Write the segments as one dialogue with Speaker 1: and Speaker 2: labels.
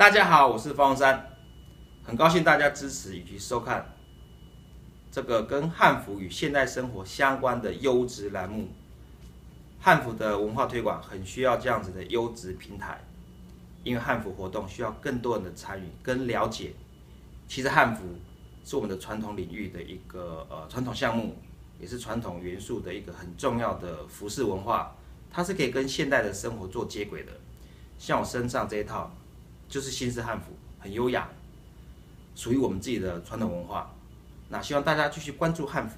Speaker 1: 大家好，我是方山，很高兴大家支持以及收看这个跟汉服与现代生活相关的优质栏目。汉服的文化推广很需要这样子的优质平台，因为汉服活动需要更多人的参与跟了解。其实汉服是我们的传统领域的一个呃传统项目，也是传统元素的一个很重要的服饰文化，它是可以跟现代的生活做接轨的。像我身上这一套，就是新式汉服，很优雅，属于我们自己的传统文化。那希望大家继续关注汉服。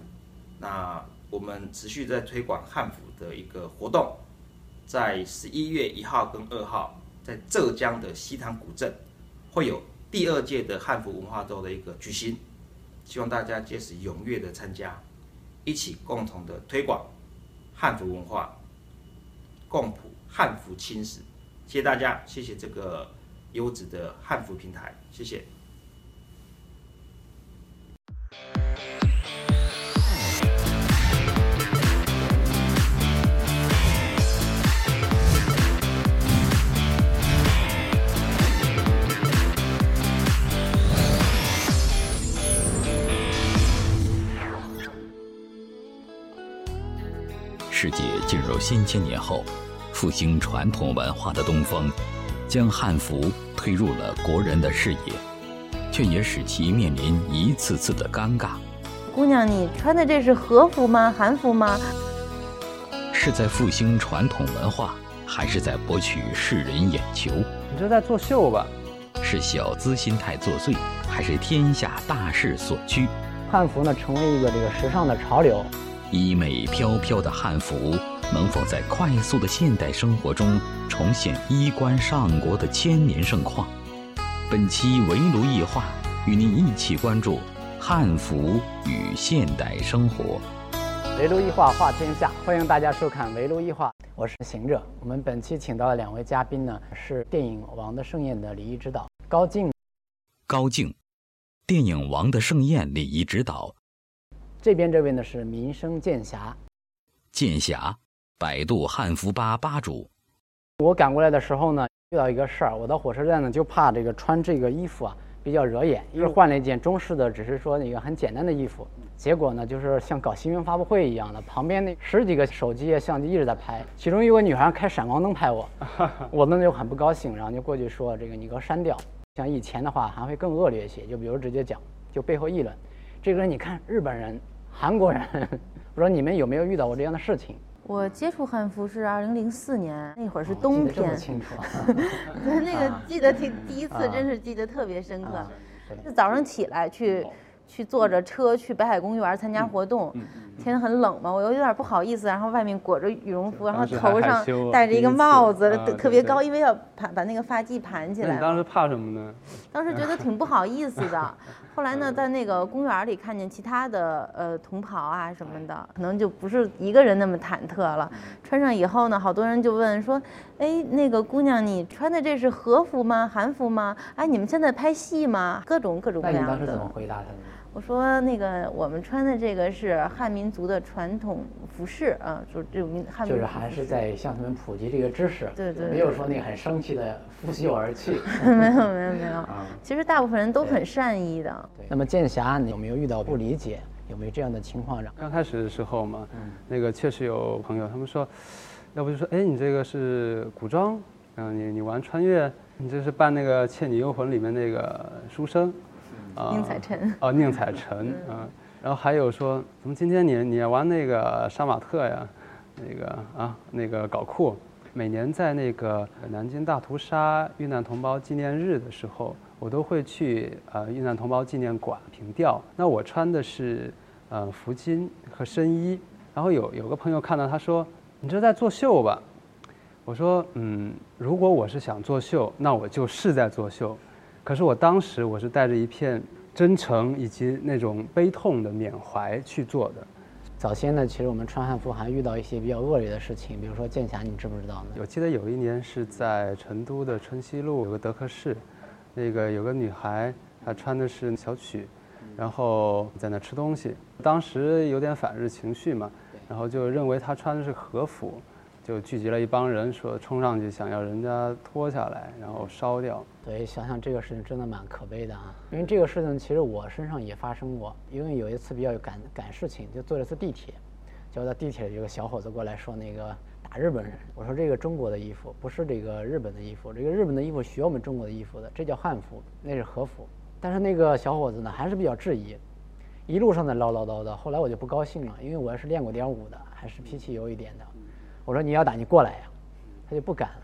Speaker 1: 那我们持续在推广汉服的一个活动，在十一月一号跟二号，在浙江的西塘古镇会有第二届的汉服文化周的一个举行，希望大家届时踊跃的参加，一起共同的推广汉服文化，共谱汉服青史。谢谢大家，谢谢这个优质的汉服平台，谢谢。
Speaker 2: 世界进入新千年后，复兴传统文化的东风，将汉服推入了国人的视野，却也使其面临一次次的尴尬。
Speaker 3: 姑娘，你穿的这是和服吗？韩服吗？
Speaker 2: 是在复兴传统文化，还是在博取世人眼球？
Speaker 4: 你这在作秀吧？
Speaker 2: 是小资心态作祟，还是天下大势所趋？
Speaker 4: 汉服呢，成为一个这个时尚的潮流。
Speaker 2: 衣袂飘飘的汉服，能否在快速的现代生活中重现衣冠上国的千年盛况？本期围炉异化，与您一起关注汉服与现代生活。
Speaker 4: 围炉异化话天下，欢迎大家收看围炉异化，我是行者。我们本期请到的两位嘉宾呢，是电影《王的盛宴》的礼仪指导高静。
Speaker 2: 高静，电影《王的盛宴》礼仪指导。
Speaker 4: 这边这位呢是民生剑侠，
Speaker 2: 剑侠，百度汉服吧吧主。
Speaker 4: 我赶过来的时候呢，遇到一个事儿，我到火车站呢就怕这个穿这个衣服啊比较惹眼，又换了一件中式的，只是说那个很简单的衣服。结果呢就是像搞新闻发布会一样的，旁边那十几个手机啊相机一直在拍，其中有个女孩开闪光灯拍我，我呢就很不高兴，然后就过去说这个你给我删掉。像以前的话还会更恶劣一些，就比如直接讲，就背后议论，这个人你看日本人。韩国人，我说你们有没有遇到过这样的事情？
Speaker 3: 我接触汉服是二零零四年，那会儿是冬天。
Speaker 4: 清楚。
Speaker 3: 那个记得挺第一次，真是记得特别深刻。是早上起来去。去坐着车去北海公园参加活动，天很冷嘛，我又有点不好意思，然后外面裹着羽绒服，然后头上戴着一个帽子，特别高，因为要盘把那个发髻盘起来。
Speaker 5: 你当时怕什么呢？
Speaker 3: 当时觉得挺不好意思的。后来呢，在那个公园里看见其他的呃同袍啊什么的，可能就不是一个人那么忐忑了。穿上以后呢，好多人就问说：“哎，那个姑娘，你穿的这是和服吗？韩服吗？哎，你们现在拍戏吗？各种各种各样的。”
Speaker 4: 那你当时怎么回答他的？
Speaker 3: 我说那个我们穿的这个是汉民族的传统服饰啊，就这种民汉
Speaker 4: 就是还是在向他们普及这个知识，
Speaker 3: 对对，
Speaker 4: 没有说那个很生气的拂袖而去，
Speaker 3: 没有没有没有，其实大部分人都很善意的。
Speaker 4: 那么剑侠，你有没有遇到不理解？有没有这样的情况？
Speaker 5: 刚开始的时候嘛，那个确实有朋友他们说，要不就说哎你这个是古装，嗯你你玩穿越，你这是扮那个《倩女幽魂》里面那个书生。
Speaker 3: 宁采臣
Speaker 5: 哦，宁采臣嗯，然后还有说，怎么今天你你要玩那个杀马特呀？那个啊，那个搞酷。每年在那个南京大屠杀遇难同胞纪念日的时候，我都会去呃遇难同胞纪念馆凭吊。那我穿的是呃服巾和深衣。然后有有个朋友看到他说：“你这在作秀吧？”我说：“嗯，如果我是想作秀，那我就是在作秀。”可是我当时我是带着一片真诚以及那种悲痛的缅怀去做的。
Speaker 4: 早先呢，其实我们穿汉服还遇到一些比较恶劣的事情，比如说剑侠，你知不知道呢？
Speaker 5: 我记得有一年是在成都的春熙路有个德克士，那个有个女孩，她穿的是小曲，然后在那吃东西。当时有点反日情绪嘛，然后就认为她穿的是和服，就聚集了一帮人，说冲上去想要人家脱下来，然后烧掉。
Speaker 4: 对，想想这个事情真的蛮可悲的啊。因为这个事情其实我身上也发生过，因为有一次比较有赶赶事情，就坐了次地铁，结果在地铁里有个小伙子过来说那个打日本人，我说这个中国的衣服不是这个日本的衣服，这个日本的衣服学我们中国的衣服的，这叫汉服，那是和服。但是那个小伙子呢还是比较质疑，一路上在唠唠叨叨。后来我就不高兴了，因为我是练过点武的，还是脾气有一点的。我说你要打你过来呀，他就不敢了。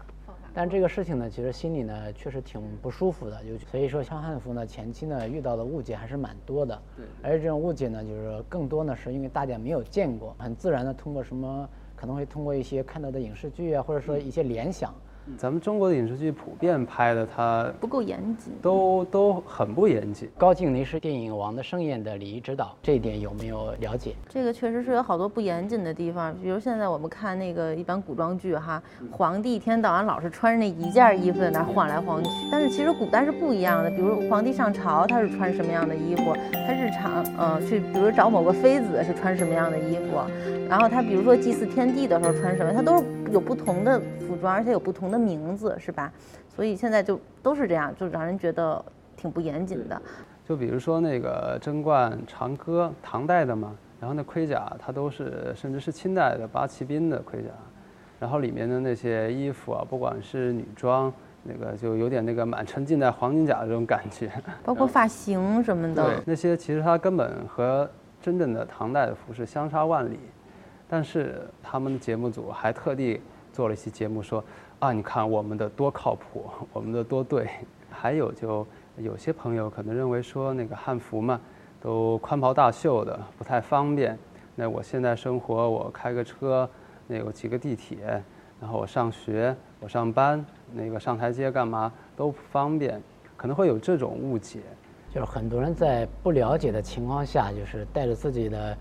Speaker 4: 但这个事情呢，其实心里呢确实挺不舒服的。就所以说，像汉服呢，前期呢遇到的误解还是蛮多的。
Speaker 5: 对。
Speaker 4: 而且这种误解呢，就是更多呢是因为大家没有见过，很自然的通过什么，可能会通过一些看到的影视剧啊，或者说一些联想。
Speaker 5: 咱们中国的影视剧普遍拍的，它
Speaker 3: 不够严谨，
Speaker 5: 都都很不严谨。
Speaker 4: 高敬离是电影《王的盛宴》的礼仪指导，这一点有没有了解？
Speaker 3: 这个确实是有好多不严谨的地方，比如现在我们看那个一般古装剧哈，皇帝一天到晚老是穿着那一件衣服在那晃来晃去，但是其实古代是不一样的。比如皇帝上朝，他是穿什么样的衣服？他日常呃去，比如找某个妃子是穿什么样的衣服？然后他比如说祭祀天地的时候穿什么？他都是有不同的服装，而且有不同的。名字是吧？所以现在就都是这样，就让人觉得挺不严谨的。
Speaker 5: 就比如说那个贞观长歌，唐代的嘛，然后那盔甲它都是，甚至是清代的八旗兵的盔甲，然后里面的那些衣服啊，不管是女装，那个就有点那个满城尽带黄金甲的这种感觉。
Speaker 3: 包括发型什么的。
Speaker 5: 对，那些其实它根本和真正的唐代的服饰相差万里，但是他们的节目组还特地做了一期节目说。啊，你看我们的多靠谱，我们的多对。还有就有些朋友可能认为说那个汉服嘛，都宽袍大袖的不太方便。那我现在生活，我开个车，那有几个地铁，然后我上学，我上班，那个上台阶干嘛都不方便，可能会有这种误解。
Speaker 4: 就是很多人在不了解的情况下，就是带着自己的。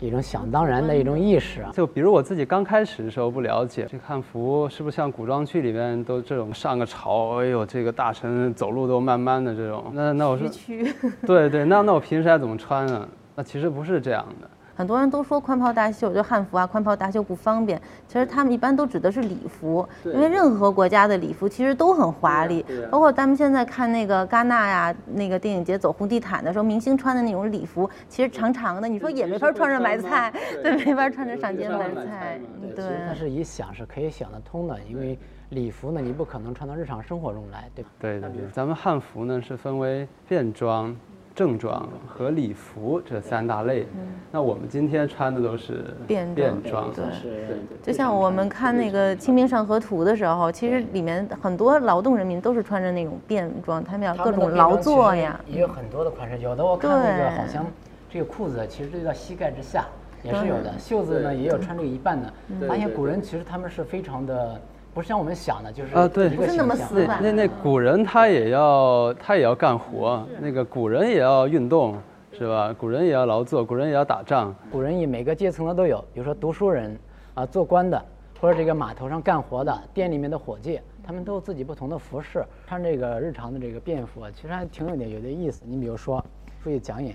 Speaker 4: 一种想当然的一种意识啊，
Speaker 5: 就比如我自己刚开始的时候不了解这汉服是不是像古装剧里面都这种上个朝，哎呦这个大臣走路都慢慢的这种，那那我说，对对，那那我平时还怎么穿呢？那其实不是这样的。
Speaker 3: 很多人都说宽袍大袖就汉服啊，宽袍大袖不方便。其实他们一般都指的是礼服，因为任何国家的礼服其实都很华丽。包括咱们现在看那个戛纳呀，那个电影节走红地毯的时候，明星穿的那种礼服，其实长长的，你说也没法穿着买菜，对，没法穿着上街买菜。对。
Speaker 4: 但是一想是可以想得通的，因为礼服呢，你不可能穿到日常生活中来，对吧？
Speaker 5: 对对对。咱们汉服呢是分为便装。正装和礼服这三大类，那我们今天穿的都是
Speaker 3: 便
Speaker 5: 装，
Speaker 3: 对，就像我们看那个《清明上河图》的时候，其实里面很多劳动人民都是穿着那种便装，他们要各种劳作呀。
Speaker 4: 也有很多的款式，有的我看那个好像这个裤子其实就到膝盖之下，也是有的。袖子呢也有穿这个一半的。发现古人其实他们是非常的。不是像我们想的，就是
Speaker 5: 啊，对，
Speaker 3: 不是那么死板。
Speaker 5: 那那古人他也要他也要干活，那个古人也要运动，是吧？古人也要劳作，古人也要打仗。
Speaker 4: 古人以每个阶层的都有，比如说读书人啊，做官的，或者这个码头上干活的，店里面的伙计，他们都有自己不同的服饰，穿这个日常的这个便服，其实还挺有点有点意思。你比如说出去讲演，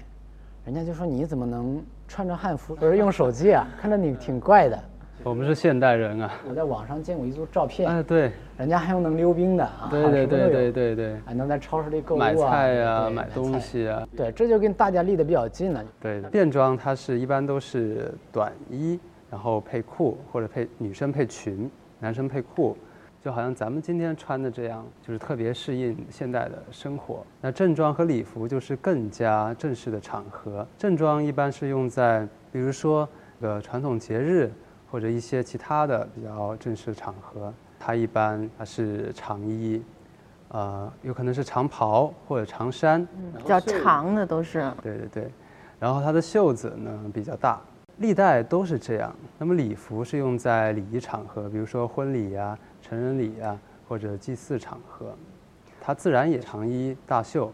Speaker 4: 人家就说你怎么能穿着汉服，不是用手机啊？看着你挺怪的。
Speaker 5: 我们是现代人啊！
Speaker 4: 我在网上见过一组照片，
Speaker 5: 哎，对，
Speaker 4: 人家还有能溜冰的啊，
Speaker 5: 对对对对对对，
Speaker 4: 还能在超市里购物
Speaker 5: 啊，买菜呀，买东西啊，
Speaker 4: 对，这就跟大家离得比较近了。
Speaker 5: 对，便装它是一般都是短衣，然后配裤或者配女生配裙，男生配裤，就好像咱们今天穿的这样，就是特别适应现代的生活。那正装和礼服就是更加正式的场合，正装一般是用在比如说呃传统节日。或者一些其他的比较正式的场合，它一般它是长衣，呃，有可能是长袍或者长衫，
Speaker 3: 比较长的都是。
Speaker 5: 对对对，然后它的袖子呢比较大，历代都是这样。那么礼服是用在礼仪场合，比如说婚礼呀、成人礼呀或者祭祀场合，它自然也长衣大袖，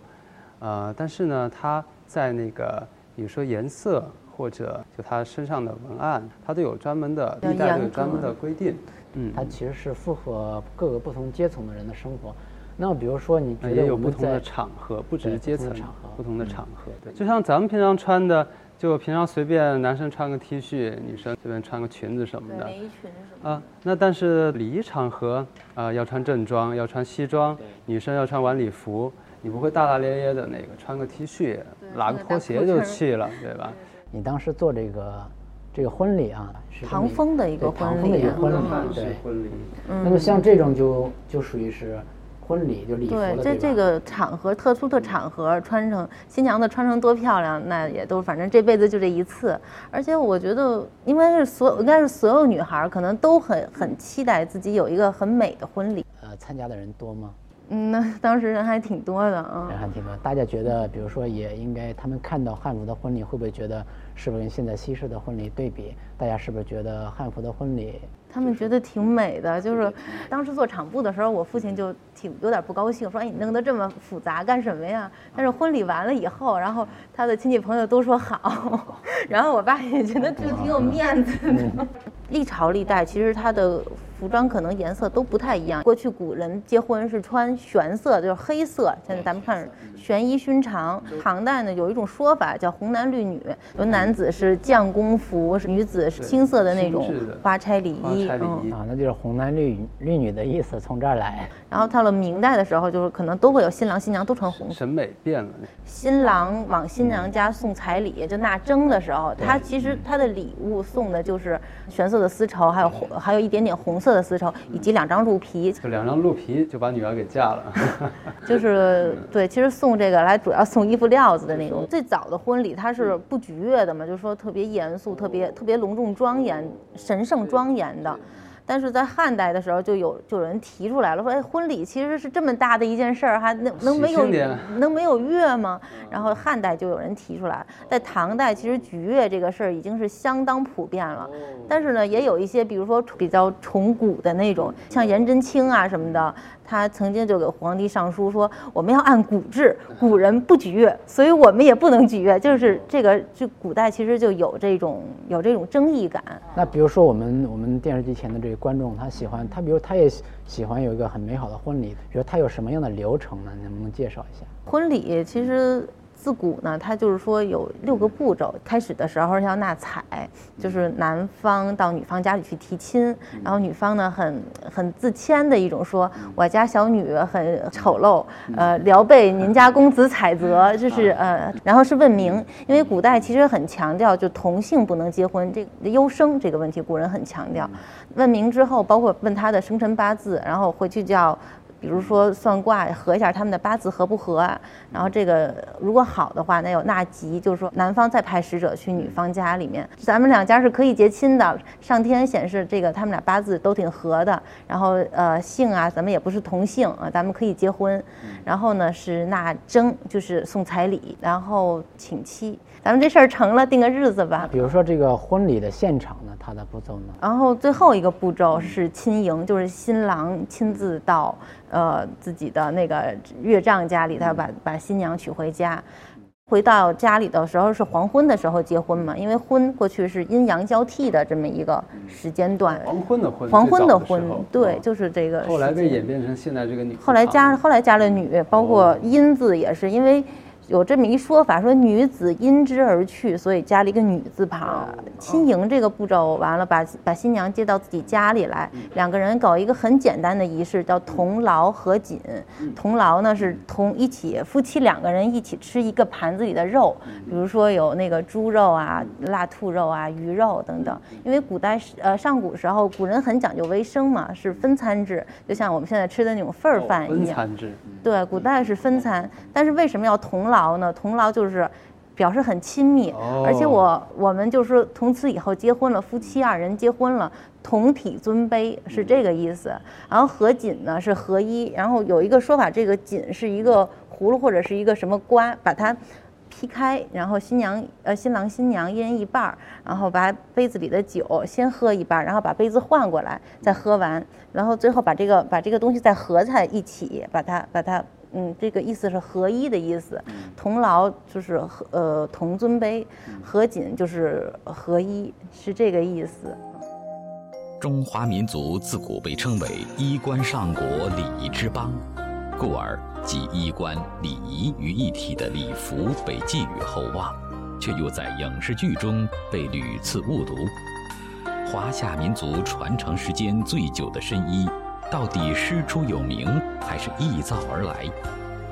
Speaker 5: 呃，但是呢，它在那个比如说颜色。或者就他身上的文案，他都有专门的历代都有专门的规定。
Speaker 4: 嗯，它其实是符合各个不同阶层的人的生活。那比如说，你
Speaker 5: 也有不同的场合，不只是阶层，不同的场合。对，就像咱们平常穿的，就平常随便男生穿个 T 恤，女生随便穿个裙子什么的。
Speaker 3: 衣裙什么
Speaker 5: 啊，那但是礼仪场合啊、要穿正装，要穿西装，女生要穿晚礼服，你不会大大咧咧的那个穿个 T 恤，拉个拖鞋就去了，对吧？
Speaker 4: 你当时做这个这个婚礼啊，是
Speaker 3: 唐风的一个婚礼啊
Speaker 4: 风的一个婚礼对。
Speaker 5: 婚礼，
Speaker 4: 那么像这种就就属于是婚礼，就礼服了，
Speaker 3: 对，这这个场合特殊的场合，穿成新娘子穿成多漂亮，那也都反正这辈子就这一次。而且我觉得，应该是所有应该是所有女孩儿可能都很很期待自己有一个很美的婚礼。
Speaker 4: 呃，参加的人多吗？
Speaker 3: 嗯，那 当时人还挺多的啊
Speaker 4: 人。还挺多。大家觉得，比如说，也应该他们看到汉服的婚礼，会不会觉得是不是跟现在西式的婚礼对比？大家是不是觉得汉服的婚礼
Speaker 3: 他们觉得挺美的，就是当时做场布的时候，我父亲就挺有点不高兴，说：“哎，你弄得这么复杂干什么呀？”但是婚礼完了以后，然后他的亲戚朋友都说好，然后我爸也觉得就挺有面子的。历朝历代其实他的服装可能颜色都不太一样。过去古人结婚是穿玄色，就是黑色，现在咱们看玄衣勋长。唐代呢有一种说法叫红男绿女，有男子是将功服，女子是青色的那种花钗礼衣。
Speaker 4: 啊？那就是红男绿绿女的意思，从这儿来。
Speaker 3: 然后到了明代的时候，就是可能都会有新郎新娘都穿红色。
Speaker 5: 审美变了，
Speaker 3: 新郎往新娘家送彩礼，就纳征的时候，他其实他的礼物送的就是玄色的丝绸，还有红，还有一点点红色的丝绸，以及两张鹿皮，
Speaker 5: 就两张鹿皮就把女儿给嫁了。
Speaker 3: 就是对，其实送这个来主要送衣服料子的那种。最早的婚礼它是不举乐的嘛，就是说特别严肃、特别特别隆重庄严、神圣庄严的。但是在汉代的时候，就有就有人提出来了，说哎，婚礼其实是这么大的一件事儿，还能能没有能没有乐吗？然后汉代就有人提出来，在唐代其实举乐这个事儿已经是相当普遍了。但是呢，也有一些，比如说比较崇古的那种，像颜真卿啊什么的，他曾经就给皇帝上书说，我们要按古制，古人不举乐，所以我们也不能举乐。就是这个，就古代其实就有这种有这种争议感。
Speaker 4: 那比如说我们我们电视机前的这个观众，他喜欢他，比如他也喜喜欢有一个很美好的婚礼，比如他有什么样的流程呢？你能不能介绍一下？
Speaker 3: 婚礼其实自古呢，它就是说有六个步骤。开始的时候要纳采，就是男方到女方家里去提亲，然后女方呢很很自谦的一种说，我家小女很丑陋，呃，聊被您家公子采择，就是呃，然后是问名，因为古代其实很强调就同性不能结婚，这优生这个问题，古人很强调。问名之后，包括问他的生辰八字，然后回去叫。比如说算卦合一下他们的八字合不合，然后这个如果好的话，那有纳吉，就是说男方再派使者去女方家里面，咱们两家是可以结亲的。上天显示这个他们俩八字都挺合的，然后呃姓啊，咱们也不是同姓啊，咱们可以结婚。然后呢是纳征，就是送彩礼，然后请妻。咱们这事儿成了，定个日子吧。
Speaker 4: 比如说这个婚礼的现场呢，它的步骤呢？
Speaker 3: 然后最后一个步骤是亲迎，就是新郎亲自到呃自己的那个岳丈家里，他把把新娘娶回家。回到家里的时候是黄昏的时候结婚嘛，因为婚过去是阴阳交替的这么一个时间段。
Speaker 5: 黄昏的婚，
Speaker 3: 黄昏的
Speaker 5: 的
Speaker 3: 婚，对，就是这个。
Speaker 5: 后来被演变成现在这个女。
Speaker 3: 后来加后来加了女，包括阴字也是，因为有这么一说法，说女子因之而去，所以加了一个女字旁。亲迎这个步骤完了，把把新娘接到自己家里来，两个人搞一个很简单的仪式，叫同劳合锦。同劳呢是同一起夫妻两个人一起吃一个盘子里的肉，比如说有那个猪肉啊、腊兔肉啊、鱼肉等等。因为古代是呃上古时候古人很讲究卫生嘛，是分餐制，就像我们现在吃的那种份儿饭一样。
Speaker 5: 分餐制，
Speaker 3: 对，古代是分餐，但是为什么要同劳呢？同劳就是表示很亲密，而且我我们就是说从此以后结婚了，夫妻二人结婚了，同体尊卑是这个意思。然后合锦呢是合一，然后有一个说法，这个锦是一个葫芦或者是一个什么瓜，把它。劈开，然后新娘呃新郎新娘一人一半儿，然后把杯子里的酒先喝一半儿，然后把杯子换过来再喝完，然后最后把这个把这个东西再合在一起，把它把它嗯这个意思是合一的意思，同劳就是和呃同尊卑，合锦就是合一，是这个意思。
Speaker 2: 中华民族自古被称为衣冠上国、礼仪之邦，故而集衣冠、礼仪于一体的礼服被寄予厚望，却又在影视剧中被屡次误读。华夏民族传承时间最久的深衣，到底师出有名还是臆造而来？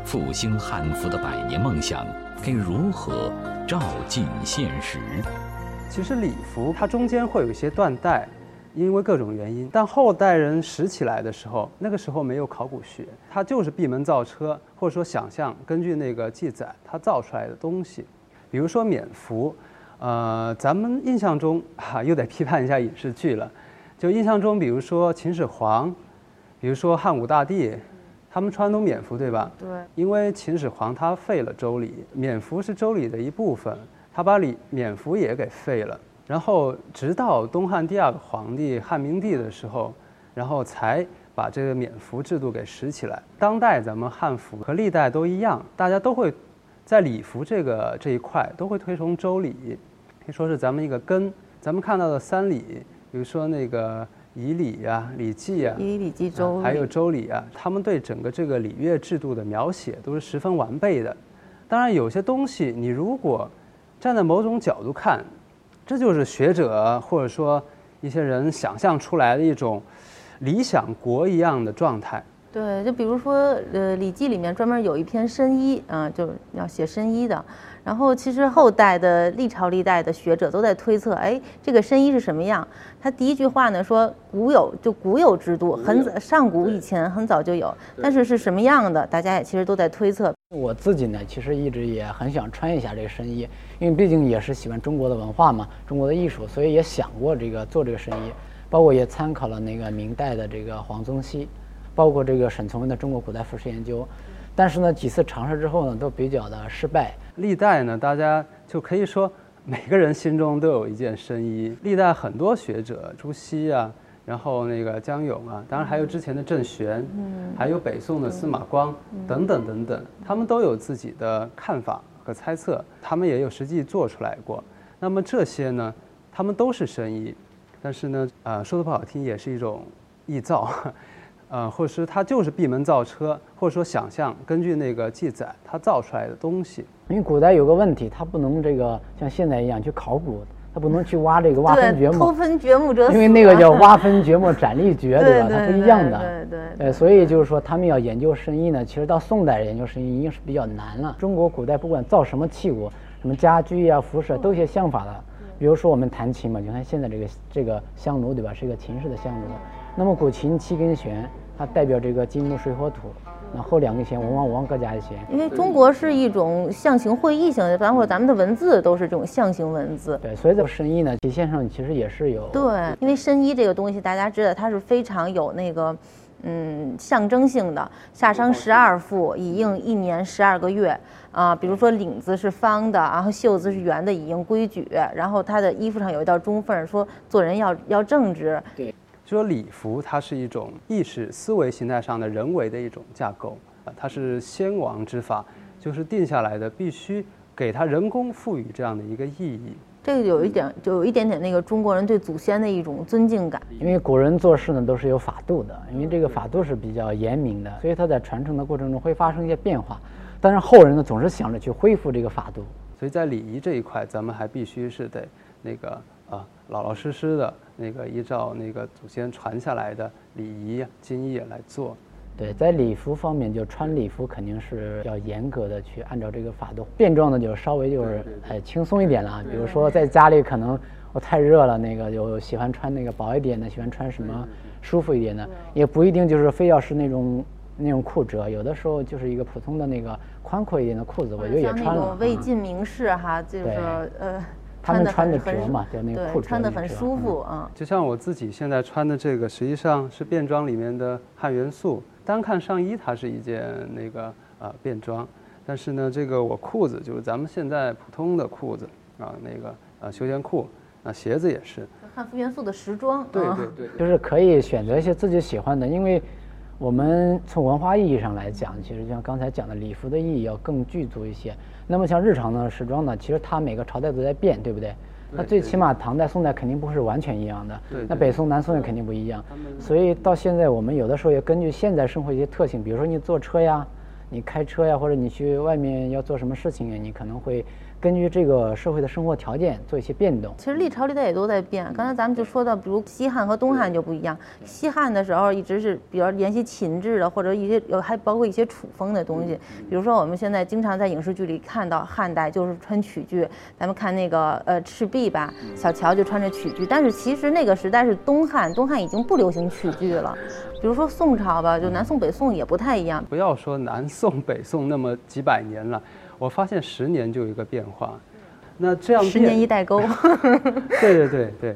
Speaker 2: 复兴汉服的百年梦想该如何照进现实？
Speaker 5: 其实礼服它中间会有一些断代，因为各种原因。但后代人拾起来的时候，那个时候没有考古学，它就是闭门造车，或者说想象，根据那个记载，它造出来的东西。比如说冕服。呃，咱们印象中哈又得批判一下影视剧了，就印象中，比如说秦始皇，比如说汉武大帝，他们穿都冕服，对吧？
Speaker 3: 对。
Speaker 5: 因为秦始皇他废了周礼，冕服是周礼的一部分，他把礼冕服也给废了。然后直到东汉第二个皇帝汉明帝的时候，然后才把这个冕服制度给拾起来。当代咱们汉服和历代都一样，大家都会在礼服这个这一块都会推崇周礼。可以说是咱们一个根，咱们看到的三礼，比如说那个仪礼呀、礼记呀、
Speaker 3: 以礼记周，
Speaker 5: 还有周礼啊，他们对整个这个礼乐制度的描写都是十分完备的。当然，有些东西你如果站在某种角度看，这就是学者或者说一些人想象出来的一种理想国一样的状态。
Speaker 3: 对，就比如说，呃，《礼记》里面专门有一篇申医，啊，就要写申医的。然后，其实后代的历朝历代的学者都在推测，哎，这个申医是什么样？他第一句话呢说，古有就古有制度，很早上古以前很早就有，但是是什么样的，大家也其实都在推测。
Speaker 4: 我自己呢，其实一直也很想穿一下这个申衣，因为毕竟也是喜欢中国的文化嘛，中国的艺术，所以也想过这个做这个申衣，包括也参考了那个明代的这个黄宗羲。包括这个沈从文的《中国古代服饰研究》，但是呢，几次尝试之后呢，都比较的失败。
Speaker 5: 历代呢，大家就可以说，每个人心中都有一件深衣。历代很多学者，朱熹啊，然后那个江永啊，当然还有之前的郑玄，嗯，还有北宋的司马光等等等等，他们都有自己的看法和猜测，他们也有实际做出来过。那么这些呢，他们都是深衣，但是呢，呃，说的不好听，也是一种臆造。呃，或者是它就是闭门造车，或者说想象根据那个记载它造出来的东西。
Speaker 4: 因为古代有个问题，它不能这个像现在一样去考古，它不能去挖这个挖坟掘墓。
Speaker 3: 偷坟掘墓者
Speaker 4: 因为那个叫 挖坟掘墓斩立决，对吧？它不一样的。
Speaker 3: 对对。
Speaker 4: 呃，所以就是说，他们要研究生意呢，其实到宋代研究生意已经是比较难了。中国古代不管造什么器物，什么家居呀、服饰，都有些相法的。比如说我们弹琴嘛，你看现在这个这个香炉，对吧？是一个秦式的香炉。那么古琴七根弦，它代表这个金木水火土，那后两根弦文王武王各加一弦。
Speaker 3: 因为中国是一种象形会意型的，包括咱们的文字都是这种象形文字。
Speaker 4: 对，所以这个申衣呢，体现上其实也是有。
Speaker 3: 对，因为申衣这个东西，大家知道它是非常有那个，嗯，象征性的。夏商十二赋，以应一年十二个月。啊，比如说领子是方的，然后袖子是圆的，以应规矩。然后他的衣服上有一道中缝，说做人要要正直。
Speaker 4: 对。
Speaker 5: 说礼服，它是一种意识思维形态上的人为的一种架构啊，它是先王之法，就是定下来的，必须给它人工赋予这样的一个意义。
Speaker 3: 这个有一点，就有一点点那个中国人对祖先的一种尊敬感。
Speaker 4: 因为古人做事呢都是有法度的，因为这个法度是比较严明的，所以它在传承的过程中会发生一些变化。但是后人呢总是想着去恢复这个法度，
Speaker 5: 所以在礼仪这一块，咱们还必须是得那个啊老老实实的。那个依照那个祖先传下来的礼仪经义来做，
Speaker 4: 对，在礼服方面，就穿礼服肯定是要严格的去按照这个法度。变装的就稍微就是哎轻松一点了，比如说在家里可能我太热了，那个就喜欢穿那个薄一点的，喜欢穿什么舒服一点的，也不一定就是非要是那种那种裤折，有的时候就是一个普通的那个宽阔一点的裤子，我觉得也穿了。
Speaker 3: 魏晋名士哈，就是呃。
Speaker 4: 他们穿的折嘛，就那个裤
Speaker 3: 穿的很舒服啊。
Speaker 5: 就像我自己现在穿的这个，实际上是便装里面的汉元素。单看上衣，它是一件那个呃便装，但是呢，这个我裤子就是咱们现在普通的裤子啊，那个呃休闲裤，啊鞋子也是
Speaker 3: 汉服元素的时装。
Speaker 5: 对对对，
Speaker 4: 就是可以选择一些自己喜欢的，因为我们从文化意义上来讲，其实就像刚才讲的，礼服的意义要更具足一些。那么像日常的时装呢，其实它每个朝代都在变，对不对？那最起码唐代、宋代肯定不是完全一样的。那北宋、南宋也肯定不一样。所以到现在，我们有的时候也根据现在生活一些特性，比如说你坐车呀，你开车呀，或者你去外面要做什么事情呀，你可能会。根据这个社会的生活条件做一些变动。
Speaker 3: 其实历朝历代也都在变。刚才咱们就说到，比如西汉和东汉就不一样。西汉的时候一直是比较沿袭秦制的，或者一些有还包括一些楚风的东西。比如说我们现在经常在影视剧里看到汉代就是穿曲裾，咱们看那个呃赤壁吧，小乔就穿着曲裾。但是其实那个时代是东汉，东汉已经不流行曲裾了。比如说宋朝吧，就南宋北宋也不太一样。
Speaker 5: 不要说南宋北宋那么几百年了。我发现十年就有一个变化，那这样
Speaker 3: 十年一代沟，
Speaker 5: 对对对对，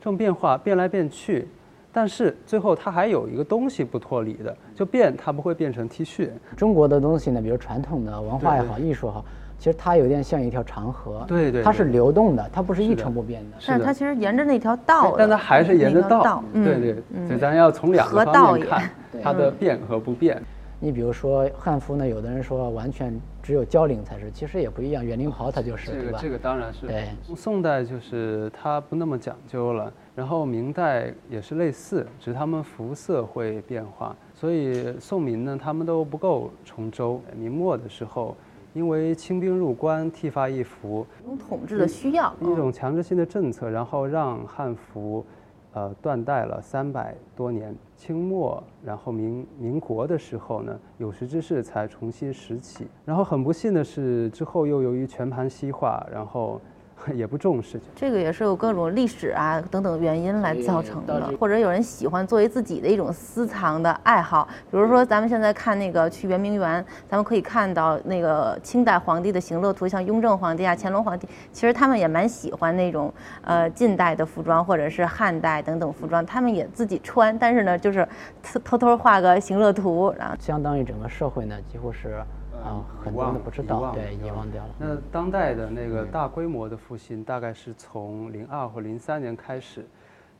Speaker 5: 这种变化变来变去，但是最后它还有一个东西不脱离的，就变它不会变成 T 恤。
Speaker 4: 中国的东西呢，比如传统的文化也好，艺术也好，其实它有点像一条长河，
Speaker 5: 对对，
Speaker 4: 它是流动的，它不是一成不变的。
Speaker 3: 但是它其实沿着那条道，
Speaker 5: 但它还是沿着道，对对，所以咱要从两个方面看 它的变和不变。
Speaker 4: 你比如说汉服呢，有的人说完全只有交领才是，其实也不一样，圆领袍它就是，
Speaker 5: 这个？这个当然是。
Speaker 4: 对，
Speaker 5: 宋代就是它不那么讲究了，然后明代也是类似，只是他们服色会变化，所以宋明呢，他们都不够崇周。明末的时候，因为清兵入关，剃发易服，
Speaker 3: 一种统治的需要，
Speaker 5: 一种强制性的政策，然后让汉服。呃，断代了三百多年，清末，然后民民国的时候呢，有识之士才重新拾起。然后很不幸的是，之后又由于全盘西化，然后。也不重视，
Speaker 3: 这个也是有各种历史啊等等原因来造成的，或者有人喜欢作为自己的一种私藏的爱好，比如说咱们现在看那个去圆明园，咱们可以看到那个清代皇帝的行乐图，像雍正皇帝啊、乾隆皇帝，其实他们也蛮喜欢那种呃近代的服装或者是汉代等等服装，他们也自己穿，但是呢，就是偷偷画个行乐图，然后
Speaker 4: 相当于整个社会呢几乎是。啊，很多都不知道，对，遗忘掉了。
Speaker 5: 那当代的那个大规模的复兴，大概是从零二或零三年开始。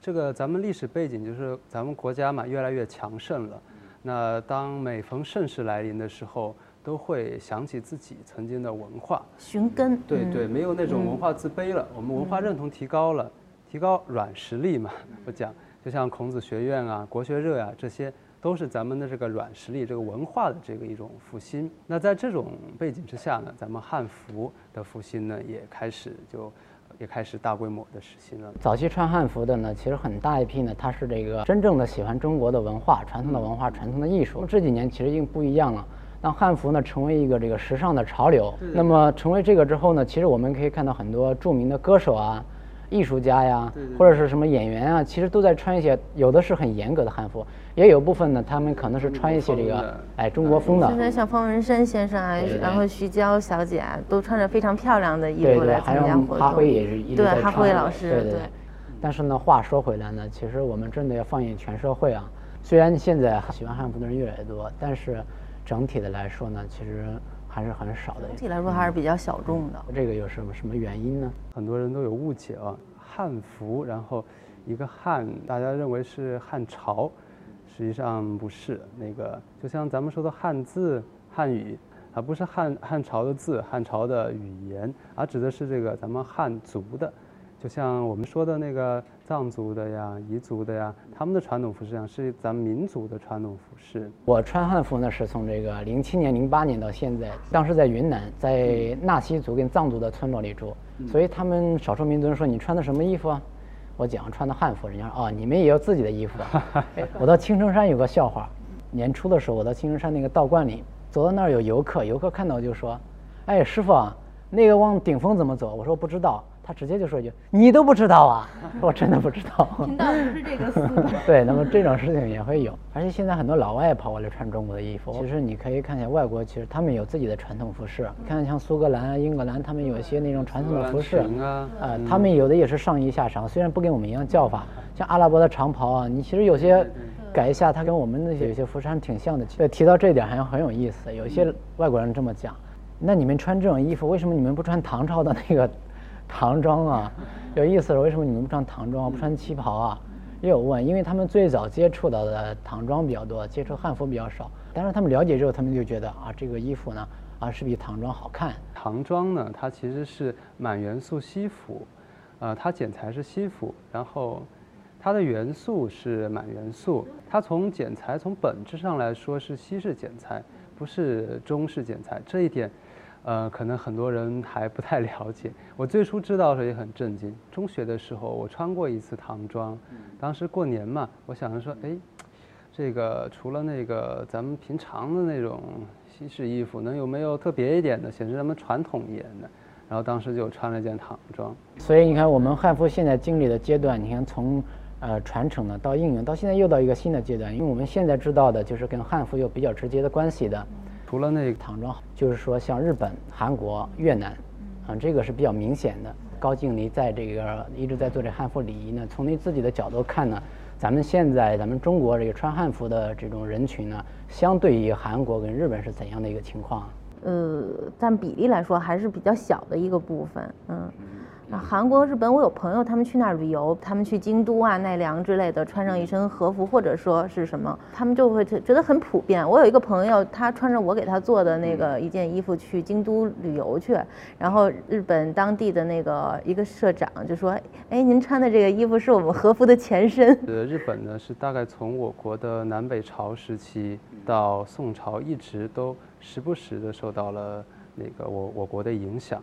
Speaker 5: 这个咱们历史背景就是咱们国家嘛，越来越强盛了。那当每逢盛世来临的时候，都会想起自己曾经的文化，
Speaker 3: 寻根。
Speaker 5: 对对，没有那种文化自卑了，我们文化认同提高了，提高软实力嘛。我讲，就像孔子学院啊、国学热啊这些。都是咱们的这个软实力，这个文化的这个一种复兴。那在这种背景之下呢，咱们汉服的复兴呢，也开始就也开始大规模的实行了。
Speaker 4: 早期穿汉服的呢，其实很大一批呢，他是这个真正的喜欢中国的文化、传统的文化、传统的艺术。这几年其实已经不一样了，当汉服呢成为一个这个时尚的潮流，那么成为这个之后呢，其实我们可以看到很多著名的歌手啊。艺术家呀，或者是什么演员啊，其实都在穿一些，有的是很严格的汉服，也有部分呢，他们可能是穿一些这个，哎，中国风的。
Speaker 3: 现在像方文山先生啊，然后徐娇小姐啊，都穿着非常漂亮的衣服来参加活动。
Speaker 4: 哈辉也是一直
Speaker 3: 在穿。对，哈辉老师。
Speaker 4: 对对。但是呢，话说回来呢，其实我们真的要放眼全社会啊。虽然现在喜欢汉服的人越来越多，但是整体的来说呢，其实。还是很少的，
Speaker 3: 整体来说还是比较小众的。
Speaker 4: 这个有什么什么原因呢？
Speaker 5: 很多人都有误解啊，汉服，然后一个汉，大家认为是汉朝，实际上不是。那个就像咱们说的汉字、汉语，而不是汉汉朝的字、汉朝的语言，而指的是这个咱们汉族的。就像我们说的那个藏族的呀、彝族的呀，他们的传统服饰上是咱们民族的传统服饰。
Speaker 4: 我穿汉服呢，是从这个零七年、零八年到现在，当时在云南，在纳西族跟藏族的村落里住，所以他们少数民族人说你穿的什么衣服啊？我讲穿的汉服，人家说哦，你们也有自己的衣服。我到青城山有个笑话，年初的时候我到青城山那个道观里，走到那儿有游客，游客看到就说，哎，师傅啊，那个往顶峰怎么走？我说不知道。他直接就说一句：“你都不知道啊？” 我真的不知道。
Speaker 3: 频道不是这个思路。
Speaker 4: 对，那么这种事情也会有，而且现在很多老外跑过来穿中国的衣服。其实你可以看一下外国，其实他们有自己的传统服饰。看像苏格兰、英格兰，他们有一些那种传统的服饰
Speaker 5: 啊，
Speaker 4: 呃，他们有的也是上衣下裳，虽然不跟我们一样叫法。像阿拉伯的长袍啊，你其实有些改一下，它跟我们那些有些服饰还挺像的。对，提到这一点还很有意思。有一些外国人这么讲：“那你们穿这种衣服，为什么你们不穿唐朝的那个？”唐装啊，有意思了。为什么你们不穿唐装，不穿旗袍啊？也有问，因为他们最早接触到的唐装比较多，接触汉服比较少。但是他们了解之后，他们就觉得啊，这个衣服呢，啊是比唐装好看。
Speaker 5: 唐装呢，它其实是满元素西服，呃，它剪裁是西服，然后它的元素是满元素。它从剪裁从本质上来说是西式剪裁，不是中式剪裁，这一点，呃，可能很多人还不太了解。我最初知道的时候也很震惊。中学的时候我穿过一次唐装，当时过年嘛，我想着说，哎，这个除了那个咱们平常的那种西式衣服，能有没有特别一点的，显示咱们传统一点的？然后当时就穿了件唐装。
Speaker 4: 所以你看，我们汉服现在经历的阶段，你看从。呃，传承呢到应用，到现在又到一个新的阶段，因为我们现在知道的就是跟汉服有比较直接的关系的，
Speaker 5: 除了那个
Speaker 4: 唐装，就是说像日本、韩国、越南，啊，这个是比较明显的。高静妮在这个一直在做这汉服礼仪呢，从你自己的角度看呢，咱们现在咱们中国这个穿汉服的这种人群呢，相对于韩国跟日本是怎样的一个情况？
Speaker 3: 呃，占比例来说还是比较小的一个部分，嗯。啊，韩国、日本，我有朋友，他们去那儿旅游，他们去京都啊、奈良之类的，穿上一身和服或者说是什么，他们就会觉得很普遍。我有一个朋友，他穿着我给他做的那个一件衣服去京都旅游去，然后日本当地的那个一个社长就说：“哎，您穿的这个衣服是我们和服的前身。”
Speaker 5: 呃，日本呢是大概从我国的南北朝时期到宋朝，一直都时不时的受到了那个我我国的影响。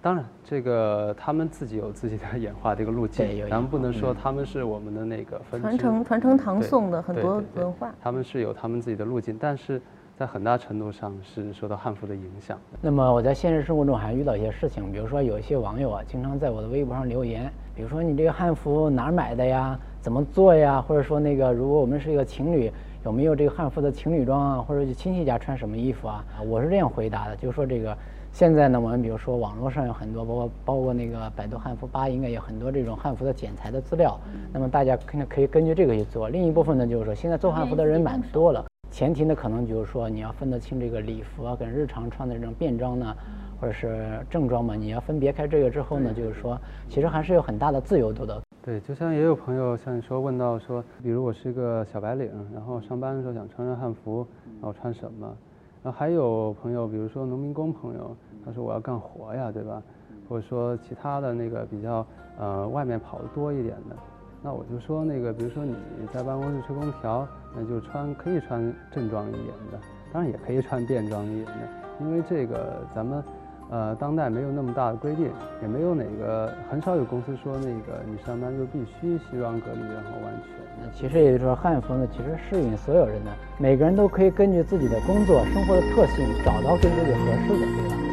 Speaker 5: 当然，这个他们自己有自己的演化的一个路径，咱们不能说他们是我们的那个分
Speaker 3: 传承传承唐宋的很多文化，
Speaker 5: 他们是有他们自己的路径，但是在很大程度上是受到汉服的影响。
Speaker 4: 那么我在现实生活中还遇到一些事情，比如说有一些网友啊，经常在我的微博上留言，比如说你这个汉服哪儿买的呀？怎么做呀？或者说那个如果我们是一个情侣，有没有这个汉服的情侣装啊？或者亲戚家穿什么衣服啊？我是这样回答的，就是说这个。现在呢，我们比如说网络上有很多，包括包括那个百度汉服吧，应该有很多这种汉服的剪裁的资料。那么大家可能可以根据这个去做。另一部分呢，就是说现在做汉服的人蛮多了，前提呢可能就是说你要分得清这个礼服啊跟日常穿的这种便装呢，或者是正装嘛，你要分别开这个之后呢，就是说其实还是有很大的自由度的。
Speaker 5: 对，就像也有朋友像你说问到说，比如我是一个小白领，然后上班的时候想穿上汉服，然后穿什么？然后还有朋友，比如说农民工朋友。他说我要干活呀，对吧？或者说其他的那个比较呃外面跑的多一点的，那我就说那个，比如说你在办公室吹空调，那就穿可以穿正装一点的，当然也可以穿便装一点的，因为这个咱们呃当代没有那么大的规定，也没有哪个很少有公司说那个你上班就必须西装革履然后完全。
Speaker 4: 那其实也就是说汉服呢，其实适应所有人的，每个人都可以根据自己的工作生活的特性找到跟自己合适的，对吧？